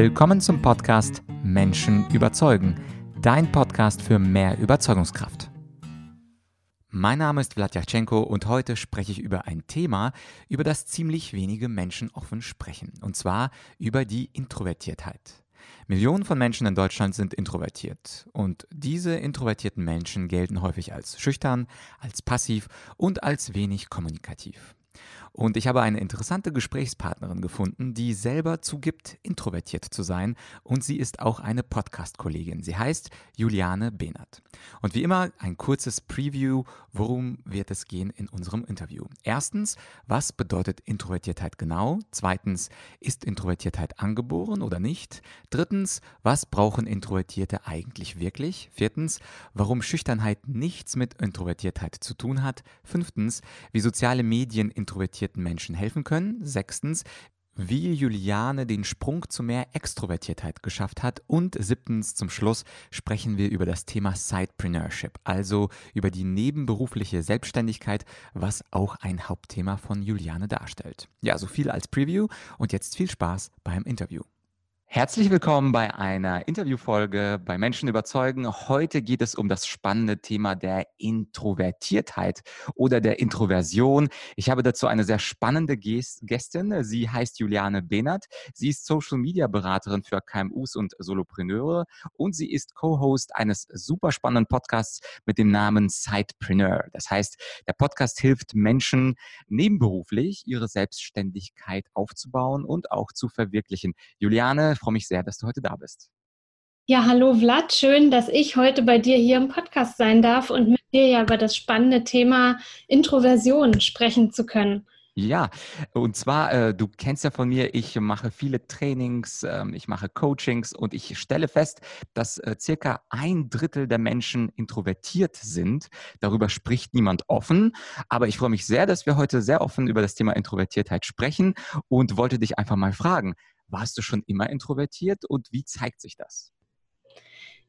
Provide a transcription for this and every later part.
Willkommen zum Podcast Menschen überzeugen, dein Podcast für mehr Überzeugungskraft. Mein Name ist Vladyachenko und heute spreche ich über ein Thema, über das ziemlich wenige Menschen offen sprechen, und zwar über die Introvertiertheit. Millionen von Menschen in Deutschland sind introvertiert und diese introvertierten Menschen gelten häufig als schüchtern, als passiv und als wenig kommunikativ. Und ich habe eine interessante Gesprächspartnerin gefunden, die selber zugibt, introvertiert zu sein. Und sie ist auch eine Podcast-Kollegin. Sie heißt Juliane Behnert. Und wie immer ein kurzes Preview, worum wird es gehen in unserem Interview. Erstens, was bedeutet Introvertiertheit genau? Zweitens, ist Introvertiertheit angeboren oder nicht? Drittens, was brauchen Introvertierte eigentlich wirklich? Viertens, warum Schüchternheit nichts mit Introvertiertheit zu tun hat? Fünftens, wie soziale Medien introvertiert introvertierten Menschen helfen können. Sechstens, wie Juliane den Sprung zu mehr Extrovertiertheit geschafft hat. Und siebtens, zum Schluss, sprechen wir über das Thema Sidepreneurship, also über die nebenberufliche Selbstständigkeit, was auch ein Hauptthema von Juliane darstellt. Ja, so viel als Preview und jetzt viel Spaß beim Interview. Herzlich willkommen bei einer Interviewfolge bei Menschen überzeugen. Heute geht es um das spannende Thema der Introvertiertheit oder der Introversion. Ich habe dazu eine sehr spannende Gästin. Sie heißt Juliane Behnert. Sie ist Social Media Beraterin für KMUs und Solopreneure und sie ist Co-Host eines super spannenden Podcasts mit dem Namen Sidepreneur. Das heißt, der Podcast hilft Menschen nebenberuflich ihre Selbstständigkeit aufzubauen und auch zu verwirklichen. Juliane, freue mich sehr, dass du heute da bist. Ja, hallo Vlad, schön, dass ich heute bei dir hier im Podcast sein darf und mit dir ja über das spannende Thema Introversion sprechen zu können. Ja, und zwar, äh, du kennst ja von mir, ich mache viele Trainings, ähm, ich mache Coachings und ich stelle fest, dass äh, circa ein Drittel der Menschen introvertiert sind. Darüber spricht niemand offen, aber ich freue mich sehr, dass wir heute sehr offen über das Thema Introvertiertheit sprechen und wollte dich einfach mal fragen, warst du schon immer introvertiert und wie zeigt sich das?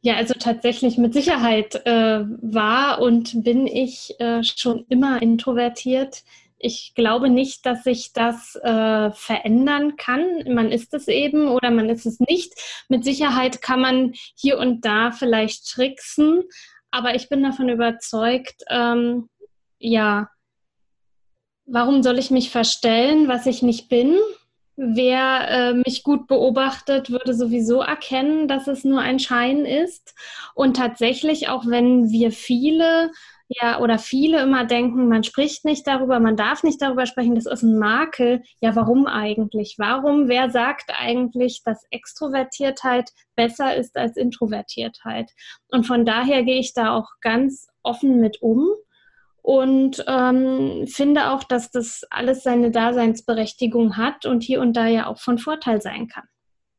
Ja, also tatsächlich mit Sicherheit äh, war und bin ich äh, schon immer introvertiert. Ich glaube nicht, dass sich das äh, verändern kann. Man ist es eben oder man ist es nicht. Mit Sicherheit kann man hier und da vielleicht tricksen, aber ich bin davon überzeugt, ähm, ja, warum soll ich mich verstellen, was ich nicht bin? Wer äh, mich gut beobachtet, würde sowieso erkennen, dass es nur ein Schein ist. Und tatsächlich, auch wenn wir viele ja, oder viele immer denken, man spricht nicht darüber, man darf nicht darüber sprechen, das ist ein Makel. Ja, warum eigentlich? Warum? Wer sagt eigentlich, dass Extrovertiertheit besser ist als Introvertiertheit? Und von daher gehe ich da auch ganz offen mit um und ähm, finde auch, dass das alles seine Daseinsberechtigung hat und hier und da ja auch von Vorteil sein kann.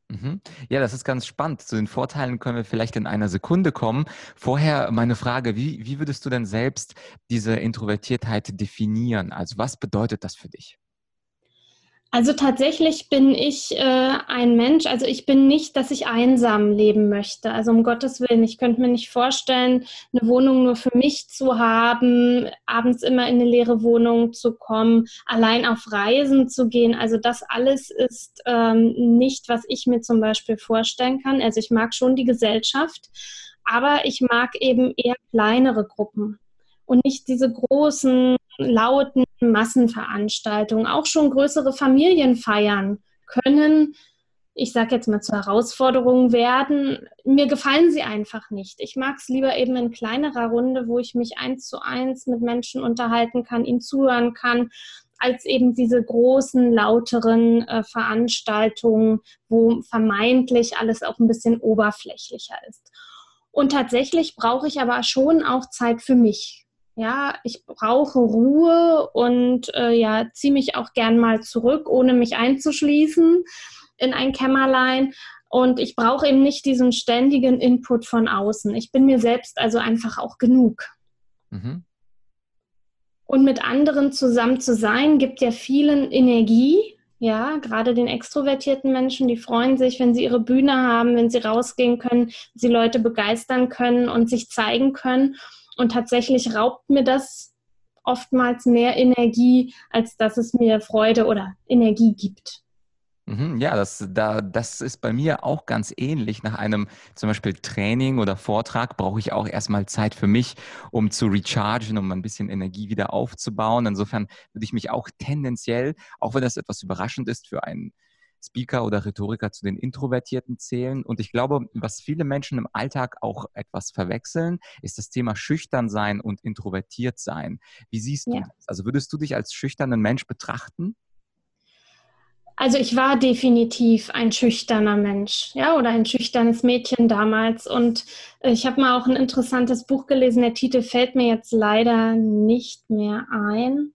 Mhm. Ja, das ist ganz spannend. Zu den Vorteilen können wir vielleicht in einer Sekunde kommen. Vorher meine Frage, wie, wie würdest du denn selbst diese Introvertiertheit definieren? Also was bedeutet das für dich? Also tatsächlich bin ich äh, ein Mensch, also ich bin nicht, dass ich einsam leben möchte. Also um Gottes Willen, ich könnte mir nicht vorstellen, eine Wohnung nur für mich zu haben, abends immer in eine leere Wohnung zu kommen, allein auf Reisen zu gehen. Also das alles ist ähm, nicht, was ich mir zum Beispiel vorstellen kann. Also ich mag schon die Gesellschaft, aber ich mag eben eher kleinere Gruppen und nicht diese großen, lauten Massenveranstaltungen. Auch schon größere Familienfeiern können, ich sage jetzt mal, zu Herausforderungen werden. Mir gefallen sie einfach nicht. Ich mag es lieber eben in kleinerer Runde, wo ich mich eins zu eins mit Menschen unterhalten kann, ihnen zuhören kann als eben diese großen, lauteren äh, Veranstaltungen, wo vermeintlich alles auch ein bisschen oberflächlicher ist. Und tatsächlich brauche ich aber schon auch Zeit für mich. Ja, ich brauche Ruhe und äh, ja, ziehe mich auch gern mal zurück, ohne mich einzuschließen in ein Kämmerlein. Und ich brauche eben nicht diesen ständigen Input von außen. Ich bin mir selbst also einfach auch genug. Mhm. Und mit anderen zusammen zu sein, gibt ja vielen Energie. Ja, gerade den extrovertierten Menschen, die freuen sich, wenn sie ihre Bühne haben, wenn sie rausgehen können, wenn sie Leute begeistern können und sich zeigen können. Und tatsächlich raubt mir das oftmals mehr Energie, als dass es mir Freude oder Energie gibt. Mhm, ja, das, da, das ist bei mir auch ganz ähnlich. Nach einem zum Beispiel Training oder Vortrag brauche ich auch erstmal Zeit für mich, um zu rechargen, um ein bisschen Energie wieder aufzubauen. Insofern würde ich mich auch tendenziell, auch wenn das etwas überraschend ist für einen Speaker oder Rhetoriker zu den Introvertierten zählen. Und ich glaube, was viele Menschen im Alltag auch etwas verwechseln, ist das Thema schüchtern sein und introvertiert sein. Wie siehst du ja. das? Also würdest du dich als schüchternen Mensch betrachten? Also ich war definitiv ein schüchterner Mensch, ja, oder ein schüchternes Mädchen damals. Und ich habe mal auch ein interessantes Buch gelesen. Der Titel fällt mir jetzt leider nicht mehr ein.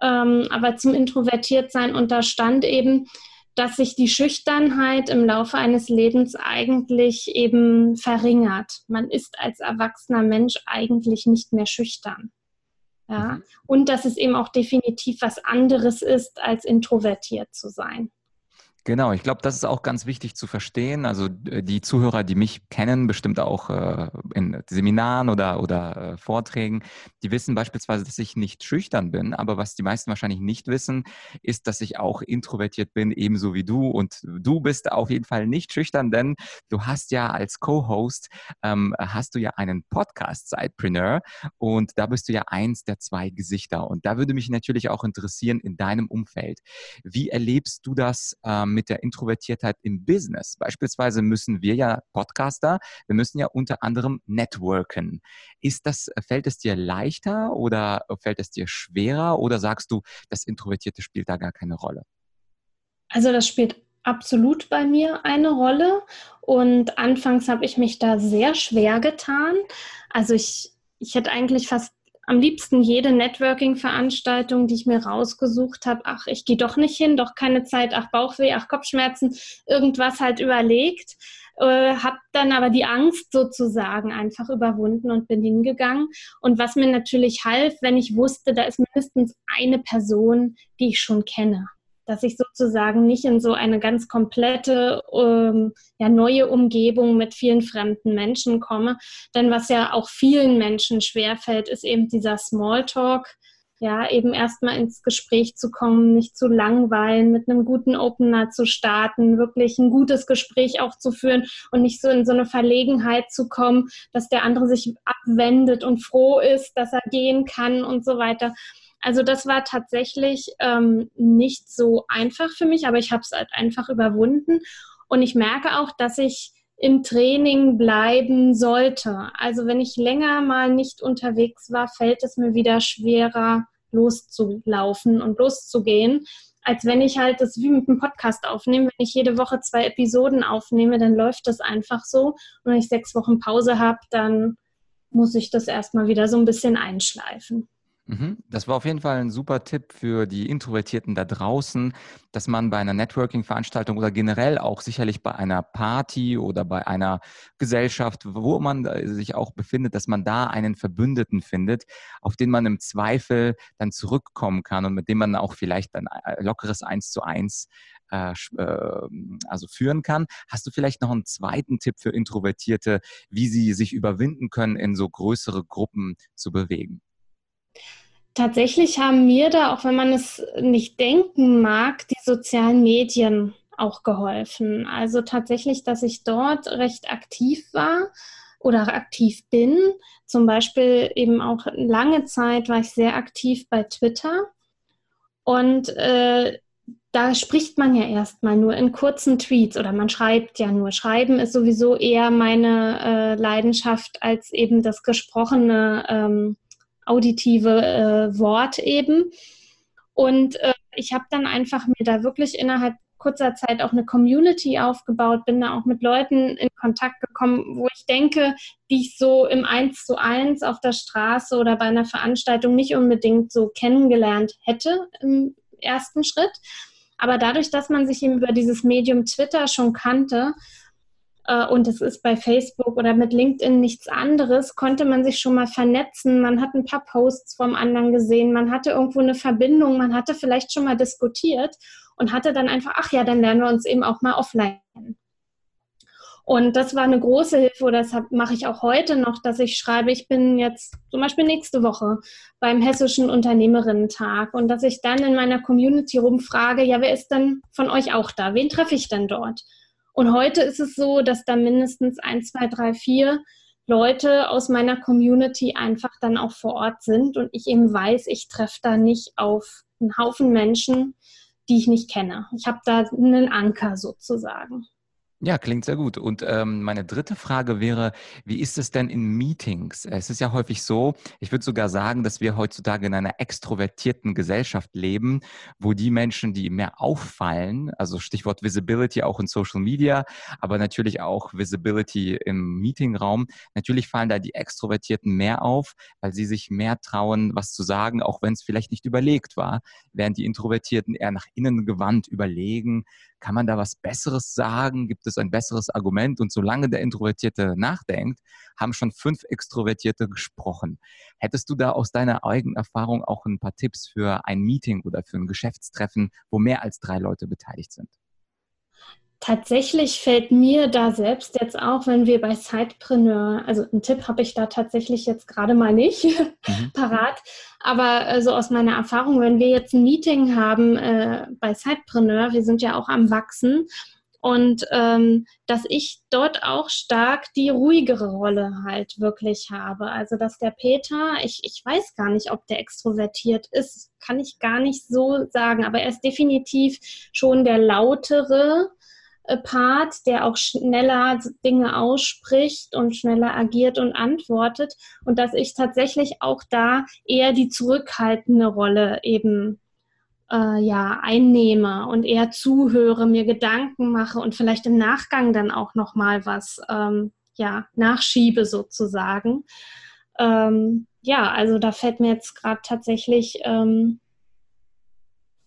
Ähm, aber zum Introvertiertsein. Und da stand eben, dass sich die Schüchternheit im Laufe eines Lebens eigentlich eben verringert. Man ist als erwachsener Mensch eigentlich nicht mehr schüchtern. Ja? Mhm. Und dass es eben auch definitiv was anderes ist, als introvertiert zu sein. Genau, ich glaube, das ist auch ganz wichtig zu verstehen. Also äh, die Zuhörer, die mich kennen, bestimmt auch äh, in Seminaren oder, oder äh, Vorträgen, die wissen beispielsweise, dass ich nicht schüchtern bin. Aber was die meisten wahrscheinlich nicht wissen, ist, dass ich auch introvertiert bin, ebenso wie du. Und du bist auf jeden Fall nicht schüchtern, denn du hast ja als Co-Host, ähm, hast du ja einen Podcast, Sidepreneur. Und da bist du ja eins der zwei Gesichter. Und da würde mich natürlich auch interessieren in deinem Umfeld. Wie erlebst du das? Ähm, mit der Introvertiertheit im Business. Beispielsweise müssen wir ja Podcaster, wir müssen ja unter anderem networken. Ist das, fällt es dir leichter oder fällt es dir schwerer oder sagst du, das Introvertierte spielt da gar keine Rolle? Also das spielt absolut bei mir eine Rolle und anfangs habe ich mich da sehr schwer getan. Also ich, ich hätte eigentlich fast am liebsten jede Networking-Veranstaltung, die ich mir rausgesucht habe, ach, ich gehe doch nicht hin, doch keine Zeit, ach, Bauchweh, ach, Kopfschmerzen, irgendwas halt überlegt, äh, habe dann aber die Angst sozusagen einfach überwunden und bin hingegangen. Und was mir natürlich half, wenn ich wusste, da ist mindestens eine Person, die ich schon kenne dass ich sozusagen nicht in so eine ganz komplette ähm, ja, neue Umgebung mit vielen fremden Menschen komme. Denn was ja auch vielen Menschen schwerfällt, ist eben dieser Smalltalk. Ja, eben erstmal ins Gespräch zu kommen, nicht zu langweilen, mit einem guten Opener zu starten, wirklich ein gutes Gespräch auch zu führen und nicht so in so eine Verlegenheit zu kommen, dass der andere sich abwendet und froh ist, dass er gehen kann und so weiter. Also das war tatsächlich ähm, nicht so einfach für mich, aber ich habe es halt einfach überwunden. Und ich merke auch, dass ich im Training bleiben sollte. Also wenn ich länger mal nicht unterwegs war, fällt es mir wieder schwerer loszulaufen und loszugehen, als wenn ich halt das wie mit einem Podcast aufnehme. Wenn ich jede Woche zwei Episoden aufnehme, dann läuft das einfach so. Und wenn ich sechs Wochen Pause habe, dann muss ich das erstmal wieder so ein bisschen einschleifen. Mhm. Das war auf jeden Fall ein super Tipp für die Introvertierten da draußen, dass man bei einer Networking-Veranstaltung oder generell auch sicherlich bei einer Party oder bei einer Gesellschaft, wo man sich auch befindet, dass man da einen Verbündeten findet, auf den man im Zweifel dann zurückkommen kann und mit dem man auch vielleicht ein lockeres Eins zu eins äh, ähm, also führen kann. Hast du vielleicht noch einen zweiten Tipp für Introvertierte, wie sie sich überwinden können, in so größere Gruppen zu bewegen? Tatsächlich haben mir da, auch wenn man es nicht denken mag, die sozialen Medien auch geholfen. Also tatsächlich, dass ich dort recht aktiv war oder aktiv bin. Zum Beispiel eben auch lange Zeit war ich sehr aktiv bei Twitter. Und äh, da spricht man ja erstmal nur in kurzen Tweets oder man schreibt ja nur. Schreiben ist sowieso eher meine äh, Leidenschaft als eben das gesprochene ähm, auditive äh, Wort eben. Und äh, ich habe dann einfach mir da wirklich innerhalb kurzer Zeit auch eine Community aufgebaut, bin da auch mit Leuten in Kontakt gekommen, wo ich denke, die ich so im Eins zu eins auf der Straße oder bei einer Veranstaltung nicht unbedingt so kennengelernt hätte im ersten Schritt. Aber dadurch, dass man sich eben über dieses Medium Twitter schon kannte, und es ist bei Facebook oder mit LinkedIn nichts anderes, konnte man sich schon mal vernetzen. Man hat ein paar Posts vom anderen gesehen, man hatte irgendwo eine Verbindung, man hatte vielleicht schon mal diskutiert und hatte dann einfach, ach ja, dann lernen wir uns eben auch mal offline. Und das war eine große Hilfe, oder das mache ich auch heute noch, dass ich schreibe, ich bin jetzt zum Beispiel nächste Woche beim Hessischen Unternehmerinnen-Tag und dass ich dann in meiner Community rumfrage, ja, wer ist denn von euch auch da? Wen treffe ich denn dort? Und heute ist es so, dass da mindestens ein, zwei, drei, vier Leute aus meiner Community einfach dann auch vor Ort sind und ich eben weiß, ich treffe da nicht auf einen Haufen Menschen, die ich nicht kenne. Ich habe da einen Anker sozusagen. Ja, klingt sehr gut. Und ähm, meine dritte Frage wäre, wie ist es denn in Meetings? Es ist ja häufig so, ich würde sogar sagen, dass wir heutzutage in einer extrovertierten Gesellschaft leben, wo die Menschen, die mehr auffallen, also Stichwort Visibility auch in Social Media, aber natürlich auch Visibility im Meetingraum, natürlich fallen da die Extrovertierten mehr auf, weil sie sich mehr trauen, was zu sagen, auch wenn es vielleicht nicht überlegt war, während die Introvertierten eher nach innen gewandt überlegen, kann man da was Besseres sagen? Gibt es ein besseres Argument? Und solange der Introvertierte nachdenkt, haben schon fünf Extrovertierte gesprochen. Hättest du da aus deiner eigenen Erfahrung auch ein paar Tipps für ein Meeting oder für ein Geschäftstreffen, wo mehr als drei Leute beteiligt sind? Tatsächlich fällt mir da selbst jetzt auch, wenn wir bei Sidepreneur, also einen Tipp habe ich da tatsächlich jetzt gerade mal nicht mhm. parat, aber äh, so aus meiner Erfahrung, wenn wir jetzt ein Meeting haben äh, bei Sidepreneur, wir sind ja auch am Wachsen und ähm, dass ich dort auch stark die ruhigere Rolle halt wirklich habe. Also dass der Peter, ich, ich weiß gar nicht, ob der extrovertiert ist, kann ich gar nicht so sagen, aber er ist definitiv schon der lautere Part, der auch schneller Dinge ausspricht und schneller agiert und antwortet und dass ich tatsächlich auch da eher die zurückhaltende Rolle eben äh, ja einnehme und eher zuhöre, mir Gedanken mache und vielleicht im Nachgang dann auch noch mal was ähm, ja nachschiebe sozusagen. Ähm, ja, also da fällt mir jetzt gerade tatsächlich ähm,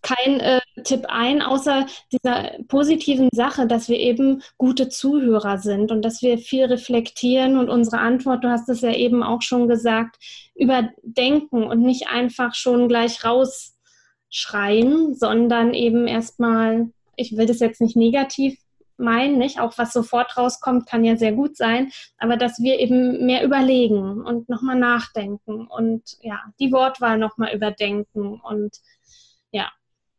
kein äh, Tipp ein, außer dieser positiven Sache, dass wir eben gute Zuhörer sind und dass wir viel reflektieren und unsere Antwort, du hast es ja eben auch schon gesagt, überdenken und nicht einfach schon gleich rausschreien, sondern eben erstmal, ich will das jetzt nicht negativ meinen, nicht? Auch was sofort rauskommt, kann ja sehr gut sein, aber dass wir eben mehr überlegen und nochmal nachdenken und ja, die Wortwahl nochmal überdenken und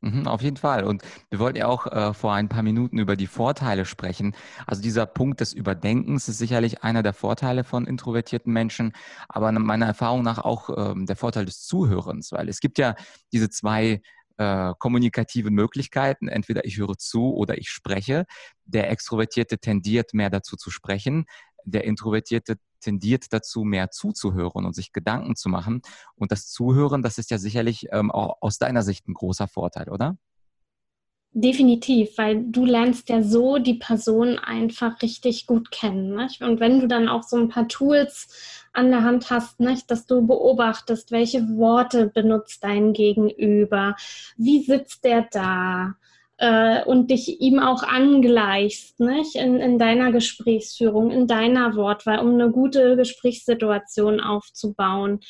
Mhm, auf jeden Fall. Und wir wollten ja auch äh, vor ein paar Minuten über die Vorteile sprechen. Also dieser Punkt des Überdenkens ist sicherlich einer der Vorteile von introvertierten Menschen, aber meiner Erfahrung nach auch ähm, der Vorteil des Zuhörens, weil es gibt ja diese zwei äh, kommunikativen Möglichkeiten. Entweder ich höre zu oder ich spreche. Der Extrovertierte tendiert mehr dazu zu sprechen. Der Introvertierte tendiert dazu, mehr zuzuhören und sich Gedanken zu machen. Und das Zuhören, das ist ja sicherlich ähm, auch aus deiner Sicht ein großer Vorteil, oder? Definitiv, weil du lernst ja so die Person einfach richtig gut kennen. Nicht? Und wenn du dann auch so ein paar Tools an der Hand hast, nicht? dass du beobachtest, welche Worte benutzt dein Gegenüber, wie sitzt der da, äh, und dich ihm auch angleichst nicht? In, in deiner Gesprächsführung, in deiner Wortwahl, um eine gute Gesprächssituation aufzubauen.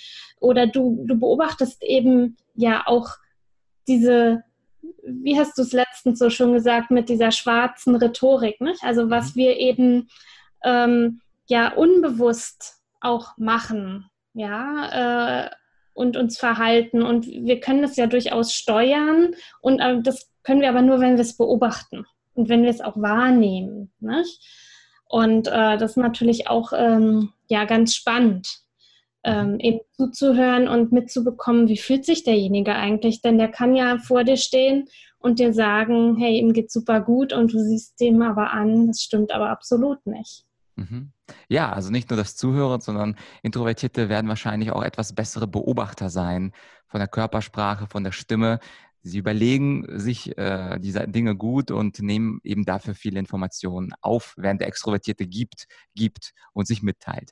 Oder du, du beobachtest eben ja auch diese, wie hast du es letztens so schon gesagt, mit dieser schwarzen Rhetorik, nicht? also was mhm. wir eben ähm, ja unbewusst auch machen, ja, äh, und uns verhalten. Und wir können das ja durchaus steuern und äh, das können wir aber nur, wenn wir es beobachten und wenn wir es auch wahrnehmen. Nicht? Und äh, das ist natürlich auch ähm, ja, ganz spannend, ähm, eben zuzuhören und mitzubekommen, wie fühlt sich derjenige eigentlich. Denn der kann ja vor dir stehen und dir sagen, hey, ihm geht super gut und du siehst dem aber an, das stimmt aber absolut nicht. Mhm. Ja, also nicht nur das Zuhören, sondern Introvertierte werden wahrscheinlich auch etwas bessere Beobachter sein von der Körpersprache, von der Stimme. Sie überlegen sich äh, diese Dinge gut und nehmen eben dafür viele Informationen auf, während der Extrovertierte gibt, gibt und sich mitteilt.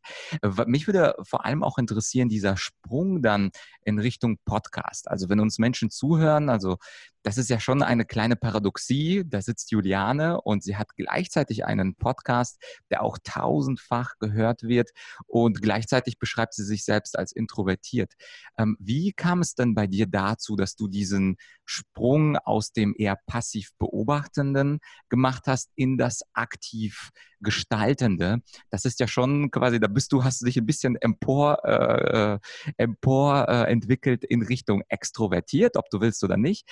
Mich würde vor allem auch interessieren, dieser Sprung dann in Richtung Podcast. Also wenn uns Menschen zuhören, also das ist ja schon eine kleine Paradoxie. Da sitzt Juliane und sie hat gleichzeitig einen Podcast, der auch tausendfach gehört wird und gleichzeitig beschreibt sie sich selbst als introvertiert. Ähm, wie kam es denn bei dir dazu, dass du diesen Sprung aus dem eher passiv Beobachtenden gemacht hast in das aktiv Gestaltende? Das ist ja schon quasi, da bist du, hast du dich ein bisschen empor, äh, äh empor äh, entwickelt in Richtung extrovertiert, ob du willst oder nicht.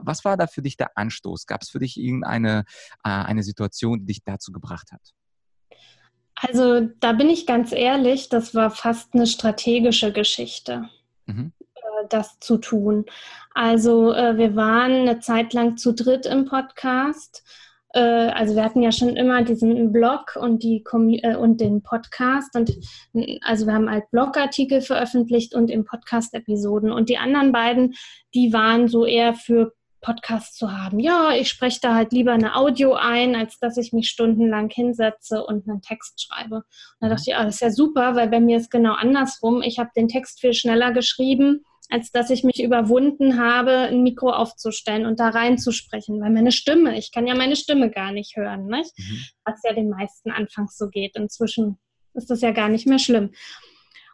Was war da für dich der Anstoß? Gab es für dich irgendeine äh, eine Situation, die dich dazu gebracht hat? Also da bin ich ganz ehrlich, das war fast eine strategische Geschichte, mhm. Äh, das zu tun. Also äh, wir waren eine Zeit lang zu dritt im Podcast. Äh, also wir hatten ja schon immer diesen Blog und, die und den Podcast. Und also wir haben halt Blogartikel veröffentlicht und im Podcast-Episoden. Und die anderen beiden, die waren so eher für Podcast zu haben. Ja, ich spreche da halt lieber eine Audio ein, als dass ich mich stundenlang hinsetze und einen Text schreibe. Und da dachte ich, ah, das ist ja super, weil bei mir ist genau andersrum. Ich habe den Text viel schneller geschrieben, als dass ich mich überwunden habe, ein Mikro aufzustellen und da reinzusprechen. Weil meine Stimme, ich kann ja meine Stimme gar nicht hören, nicht? Mhm. was ja den meisten anfangs so geht. Inzwischen ist das ja gar nicht mehr schlimm.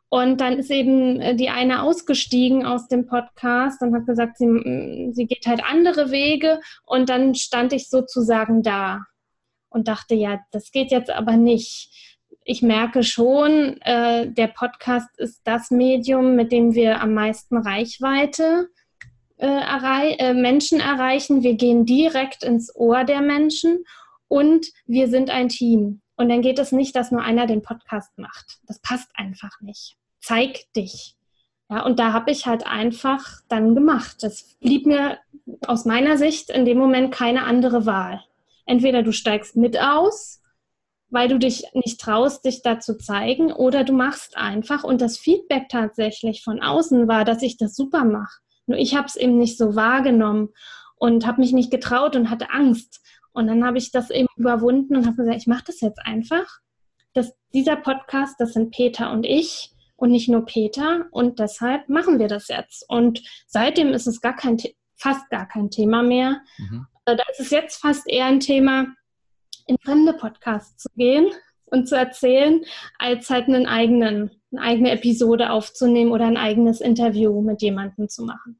Und dann ist eben äh, die eine ausgestiegen aus dem Podcast und hat gesagt, sie, sie geht halt andere Wege. Und dann stand ich sozusagen da und dachte, ja, das geht jetzt aber nicht. Ich merke schon, äh, der Podcast ist das Medium, mit dem wir am meisten Reichweite äh, errei äh, Menschen erreichen. Wir gehen direkt ins Ohr der Menschen und wir sind ein Team. Und dann geht es nicht, dass nur einer den Podcast macht. Das passt einfach nicht. Zeig dich. Ja, und da habe ich halt einfach dann gemacht. Das blieb mir aus meiner Sicht in dem Moment keine andere Wahl. Entweder du steigst mit aus, weil du dich nicht traust, dich da zu zeigen, oder du machst einfach. Und das Feedback tatsächlich von außen war, dass ich das super mache. Nur ich habe es eben nicht so wahrgenommen und habe mich nicht getraut und hatte Angst. Und dann habe ich das eben überwunden und habe gesagt, ich mache das jetzt einfach. Das, dieser Podcast, das sind Peter und ich und nicht nur Peter. Und deshalb machen wir das jetzt. Und seitdem ist es gar kein, fast gar kein Thema mehr. Mhm. Äh, da ist es jetzt fast eher ein Thema, in fremde Podcasts zu gehen und zu erzählen, als halt einen eigenen, eine eigene Episode aufzunehmen oder ein eigenes Interview mit jemandem zu machen.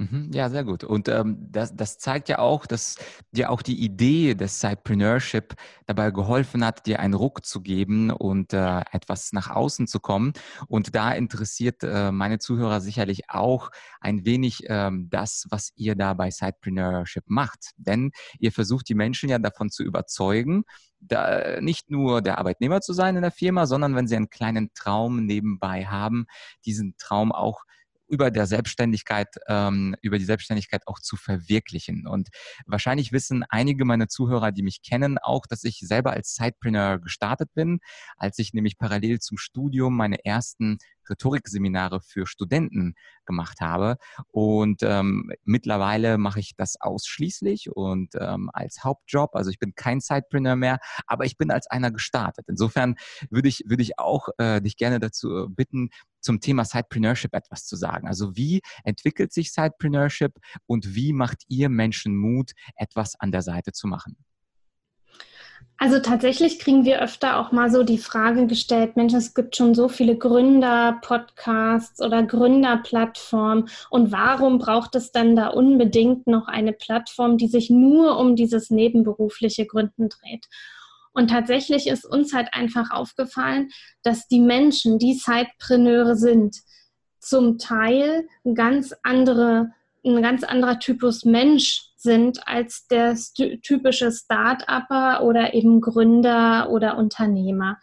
Mhm, ja, sehr gut. Und ähm, das, das zeigt ja auch, dass dir auch die Idee des Sidepreneurship dabei geholfen hat, dir einen Ruck zu geben und äh, etwas nach außen zu kommen. Und da interessiert äh, meine Zuhörer sicherlich auch ein wenig ähm, das, was ihr da bei Sidepreneurship macht. Denn ihr versucht die Menschen ja davon zu überzeugen, da nicht nur der Arbeitnehmer zu sein in der Firma, sondern wenn sie einen kleinen Traum nebenbei haben, diesen Traum auch über der Selbstständigkeit, ähm, über die Selbstständigkeit auch zu verwirklichen. Und wahrscheinlich wissen einige meiner Zuhörer, die mich kennen, auch, dass ich selber als Sidepreneur gestartet bin, als ich nämlich parallel zum Studium meine ersten Rhetorikseminare für Studenten gemacht habe. Und ähm, mittlerweile mache ich das ausschließlich und ähm, als Hauptjob. Also ich bin kein Sidepreneur mehr, aber ich bin als einer gestartet. Insofern würde ich, würde ich auch äh, dich gerne dazu bitten, zum Thema Sidepreneurship etwas zu sagen. Also wie entwickelt sich Sidepreneurship und wie macht ihr Menschen Mut, etwas an der Seite zu machen? Also tatsächlich kriegen wir öfter auch mal so die Frage gestellt, Mensch, es gibt schon so viele Gründer-Podcasts oder Gründerplattformen und warum braucht es dann da unbedingt noch eine Plattform, die sich nur um dieses nebenberufliche Gründen dreht? Und tatsächlich ist uns halt einfach aufgefallen, dass die Menschen, die Sidepreneure sind, zum Teil ganz andere, ein ganz anderer Typus Mensch sind als der typische Start-Upper oder eben Gründer oder Unternehmer,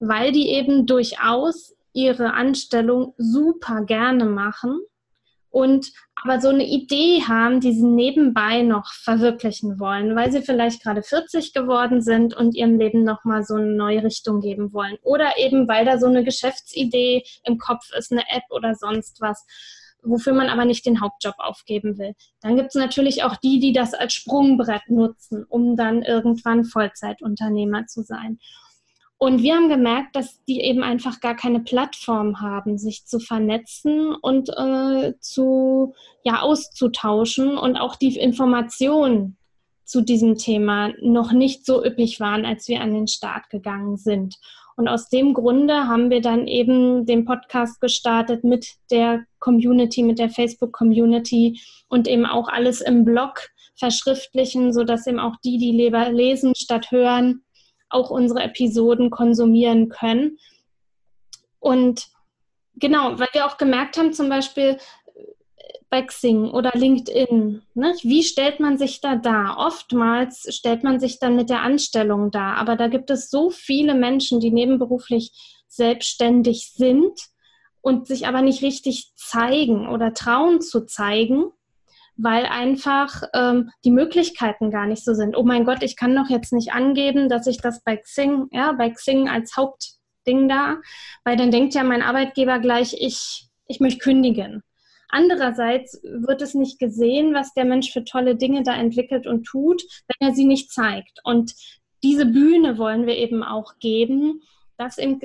weil die eben durchaus ihre Anstellung super gerne machen und aber so eine Idee haben, die sie nebenbei noch verwirklichen wollen, weil sie vielleicht gerade 40 geworden sind und ihrem Leben nochmal so eine neue Richtung geben wollen. Oder eben, weil da so eine Geschäftsidee im Kopf ist, eine App oder sonst was wofür man aber nicht den Hauptjob aufgeben will. Dann gibt es natürlich auch die, die das als Sprungbrett nutzen, um dann irgendwann Vollzeitunternehmer zu sein. Und wir haben gemerkt, dass die eben einfach gar keine Plattform haben, sich zu vernetzen und äh, zu ja auszutauschen und auch die Informationen zu diesem Thema noch nicht so üppig waren, als wir an den Start gegangen sind. Und aus dem Grunde haben wir dann eben den Podcast gestartet mit der Community, mit der Facebook-Community und eben auch alles im Blog verschriftlichen, sodass eben auch die, die lieber lesen statt hören, auch unsere Episoden konsumieren können. Und genau, weil wir auch gemerkt haben, zum Beispiel bei Xing oder LinkedIn, ne? wie stellt man sich da dar? Oftmals stellt man sich dann mit der Anstellung dar, aber da gibt es so viele Menschen, die nebenberuflich selbstständig sind und sich aber nicht richtig zeigen oder trauen zu zeigen weil einfach ähm, die Möglichkeiten gar nicht so sind. Oh mein Gott, ich kann doch jetzt nicht angeben, dass ich das bei Xing, ja, bei Xing als Hauptding da, weil dann denkt ja mein Arbeitgeber gleich, ich, ich möchte kündigen. Andererseits wird es nicht gesehen, was der Mensch für tolle Dinge da entwickelt und tut, wenn er sie nicht zeigt. Und diese Bühne wollen wir eben auch geben, dass eben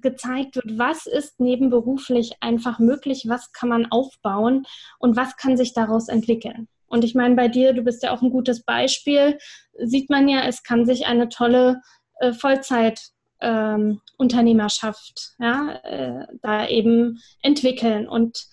gezeigt wird, was ist nebenberuflich einfach möglich, was kann man aufbauen und was kann sich daraus entwickeln. Und ich meine, bei dir, du bist ja auch ein gutes Beispiel, sieht man ja, es kann sich eine tolle äh, Vollzeit-Unternehmerschaft ähm, ja, äh, da eben entwickeln. Und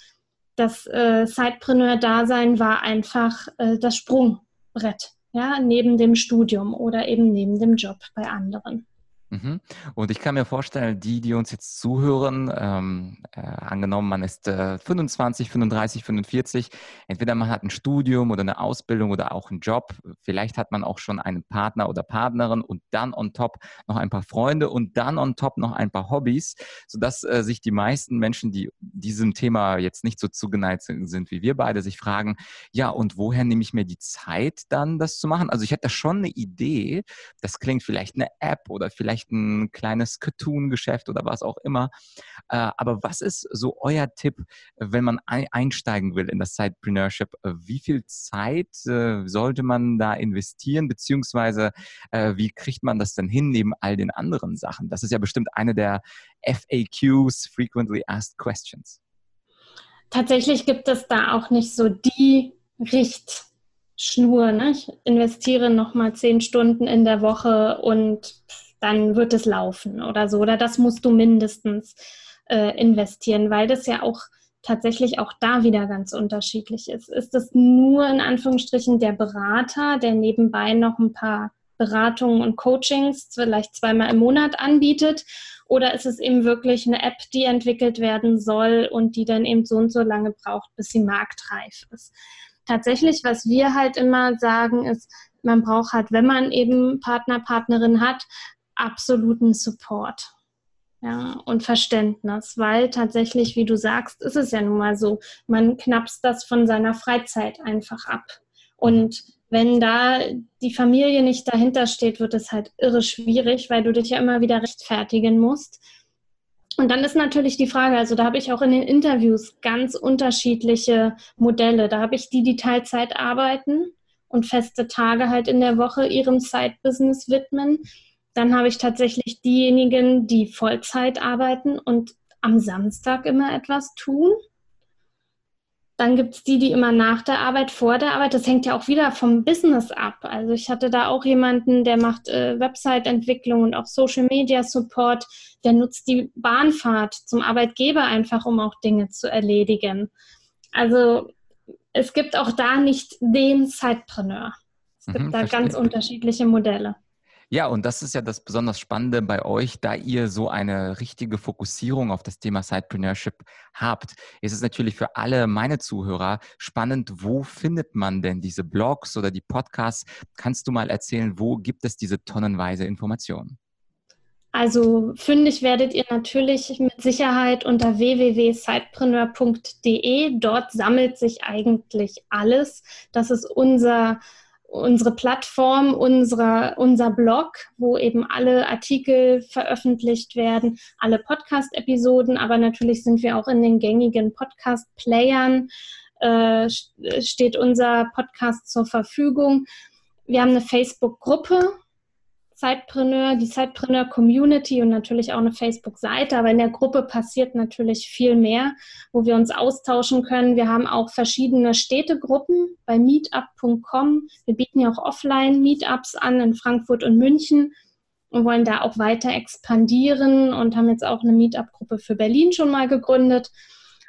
das äh, Sidepreneur-Dasein war einfach äh, das Sprungbrett, ja, neben dem Studium oder eben neben dem Job bei anderen. Mhm. Und ich kann mir vorstellen, die, die uns jetzt zuhören, ähm, äh, angenommen, man ist äh, 25, 35, 45, entweder man hat ein Studium oder eine Ausbildung oder auch einen Job, vielleicht hat man auch schon einen Partner oder Partnerin und dann on top noch ein paar Freunde und dann on top noch ein paar Hobbys, sodass äh, sich die meisten Menschen, die diesem Thema jetzt nicht so zugeneigt sind wie wir beide, sich fragen, ja, und woher nehme ich mir die Zeit dann, das zu machen? Also ich hätte schon eine Idee, das klingt vielleicht eine App oder vielleicht vielleicht ein kleines Cartoon-Geschäft oder was auch immer. Äh, aber was ist so euer Tipp, wenn man einsteigen will in das Sidepreneurship? Wie viel Zeit äh, sollte man da investieren, beziehungsweise äh, wie kriegt man das denn hin neben all den anderen Sachen? Das ist ja bestimmt eine der FAQs, Frequently Asked Questions. Tatsächlich gibt es da auch nicht so die Richtschnur. Ne? Ich investiere nochmal zehn Stunden in der Woche und dann wird es laufen oder so. Oder das musst du mindestens äh, investieren, weil das ja auch tatsächlich auch da wieder ganz unterschiedlich ist. Ist es nur in Anführungsstrichen der Berater, der nebenbei noch ein paar Beratungen und Coachings vielleicht zweimal im Monat anbietet? Oder ist es eben wirklich eine App, die entwickelt werden soll und die dann eben so und so lange braucht, bis sie marktreif ist? Tatsächlich, was wir halt immer sagen, ist, man braucht halt, wenn man eben Partner, Partnerin hat, absoluten Support ja, und Verständnis, weil tatsächlich, wie du sagst, ist es ja nun mal so, man knapst das von seiner Freizeit einfach ab. Und wenn da die Familie nicht dahinter steht, wird es halt irre schwierig, weil du dich ja immer wieder rechtfertigen musst. Und dann ist natürlich die Frage, also da habe ich auch in den Interviews ganz unterschiedliche Modelle. Da habe ich die, die Teilzeit arbeiten und feste Tage halt in der Woche ihrem Side-Business widmen. Dann habe ich tatsächlich diejenigen, die Vollzeit arbeiten und am Samstag immer etwas tun. Dann gibt es die, die immer nach der Arbeit, vor der Arbeit. Das hängt ja auch wieder vom Business ab. Also ich hatte da auch jemanden, der macht äh, Website-Entwicklung und auch Social Media Support. Der nutzt die Bahnfahrt zum Arbeitgeber einfach, um auch Dinge zu erledigen. Also es gibt auch da nicht den Zeitpreneur. Es gibt mhm, da verstehe. ganz unterschiedliche Modelle. Ja, und das ist ja das besonders Spannende bei euch, da ihr so eine richtige Fokussierung auf das Thema Sidepreneurship habt. Ist es natürlich für alle meine Zuhörer spannend, wo findet man denn diese Blogs oder die Podcasts? Kannst du mal erzählen, wo gibt es diese tonnenweise Informationen? Also fündig werdet ihr natürlich mit Sicherheit unter www.sidepreneur.de. Dort sammelt sich eigentlich alles. Das ist unser unsere Plattform, unsere, unser Blog, wo eben alle Artikel veröffentlicht werden, alle Podcast-Episoden, aber natürlich sind wir auch in den gängigen Podcast-Playern, äh, steht unser Podcast zur Verfügung. Wir haben eine Facebook-Gruppe, Zeitpreneur, die Zeitpreneur Community und natürlich auch eine Facebook-Seite. Aber in der Gruppe passiert natürlich viel mehr, wo wir uns austauschen können. Wir haben auch verschiedene Städtegruppen bei meetup.com. Wir bieten ja auch offline Meetups an in Frankfurt und München und wollen da auch weiter expandieren und haben jetzt auch eine Meetup-Gruppe für Berlin schon mal gegründet.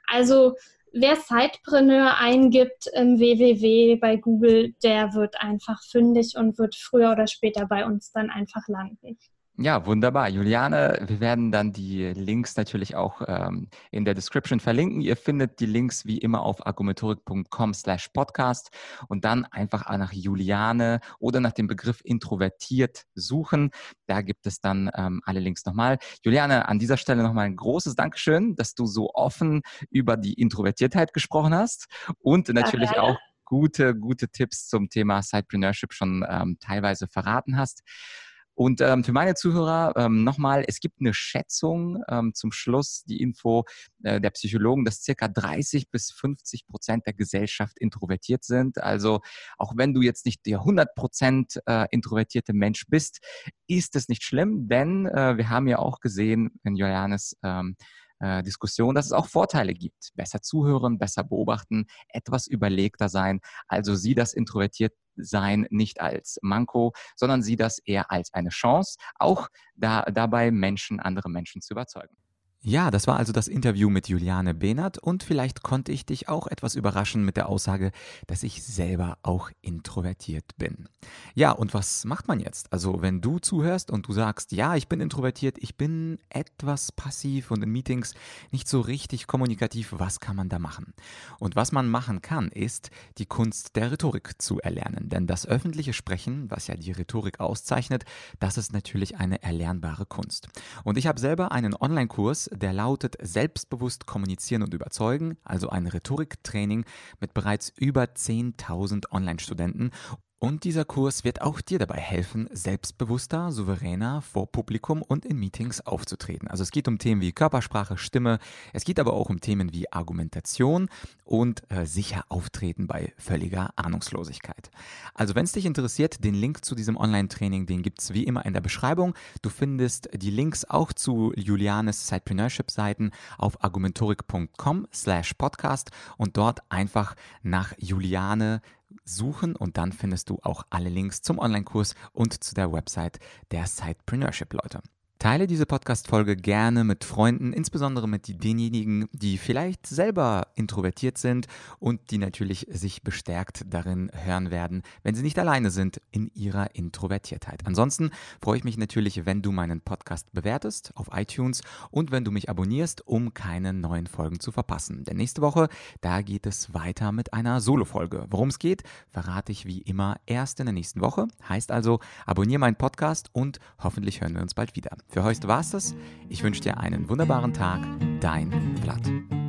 Also wer Sidepreneur eingibt im www bei Google, der wird einfach fündig und wird früher oder später bei uns dann einfach landen. Ja, wunderbar. Juliane, wir werden dann die Links natürlich auch ähm, in der Description verlinken. Ihr findet die Links wie immer auf argumentorik.com slash podcast und dann einfach nach Juliane oder nach dem Begriff introvertiert suchen. Da gibt es dann ähm, alle Links nochmal. Juliane, an dieser Stelle nochmal ein großes Dankeschön, dass du so offen über die Introvertiertheit gesprochen hast und natürlich ja, auch gute, gute Tipps zum Thema Sidepreneurship schon ähm, teilweise verraten hast. Und ähm, für meine Zuhörer ähm, nochmal, es gibt eine Schätzung ähm, zum Schluss, die Info äh, der Psychologen, dass circa 30 bis 50 Prozent der Gesellschaft introvertiert sind. Also auch wenn du jetzt nicht der 100 Prozent äh, introvertierte Mensch bist, ist es nicht schlimm, denn äh, wir haben ja auch gesehen in Johannes ähm, äh, Diskussion, dass es auch Vorteile gibt. Besser zuhören, besser beobachten, etwas überlegter sein. Also sieh das introvertiert sein nicht als Manko, sondern sieh das eher als eine Chance, auch da, dabei Menschen, andere Menschen zu überzeugen. Ja, das war also das Interview mit Juliane Behnert und vielleicht konnte ich dich auch etwas überraschen mit der Aussage, dass ich selber auch introvertiert bin. Ja, und was macht man jetzt? Also, wenn du zuhörst und du sagst, ja, ich bin introvertiert, ich bin etwas passiv und in Meetings nicht so richtig kommunikativ, was kann man da machen? Und was man machen kann, ist, die Kunst der Rhetorik zu erlernen. Denn das öffentliche Sprechen, was ja die Rhetorik auszeichnet, das ist natürlich eine erlernbare Kunst. Und ich habe selber einen Online-Kurs, der lautet Selbstbewusst kommunizieren und überzeugen, also ein Rhetoriktraining mit bereits über 10.000 Online-Studenten und dieser Kurs wird auch dir dabei helfen, selbstbewusster, souveräner vor Publikum und in Meetings aufzutreten. Also es geht um Themen wie Körpersprache, Stimme, es geht aber auch um Themen wie Argumentation und äh, sicher auftreten bei völliger Ahnungslosigkeit. Also wenn es dich interessiert, den Link zu diesem Online-Training, den gibt es wie immer in der Beschreibung. Du findest die Links auch zu Julianes Sidepreneurship-Seiten auf argumentorik.com slash podcast und dort einfach nach Juliane suchen und dann findest du auch alle Links zum Online-Kurs und zu der Website der Sidepreneurship-Leute. Teile diese Podcast-Folge gerne mit Freunden, insbesondere mit denjenigen, die vielleicht selber introvertiert sind und die natürlich sich bestärkt darin hören werden, wenn sie nicht alleine sind in ihrer Introvertiertheit. Ansonsten freue ich mich natürlich, wenn du meinen Podcast bewertest auf iTunes und wenn du mich abonnierst, um keine neuen Folgen zu verpassen. Denn nächste Woche, da geht es weiter mit einer Solo-Folge. Worum es geht, verrate ich wie immer erst in der nächsten Woche. Heißt also, abonniere meinen Podcast und hoffentlich hören wir uns bald wieder. Für heute war es das. Ich wünsche dir einen wunderbaren Tag. Dein Vlad.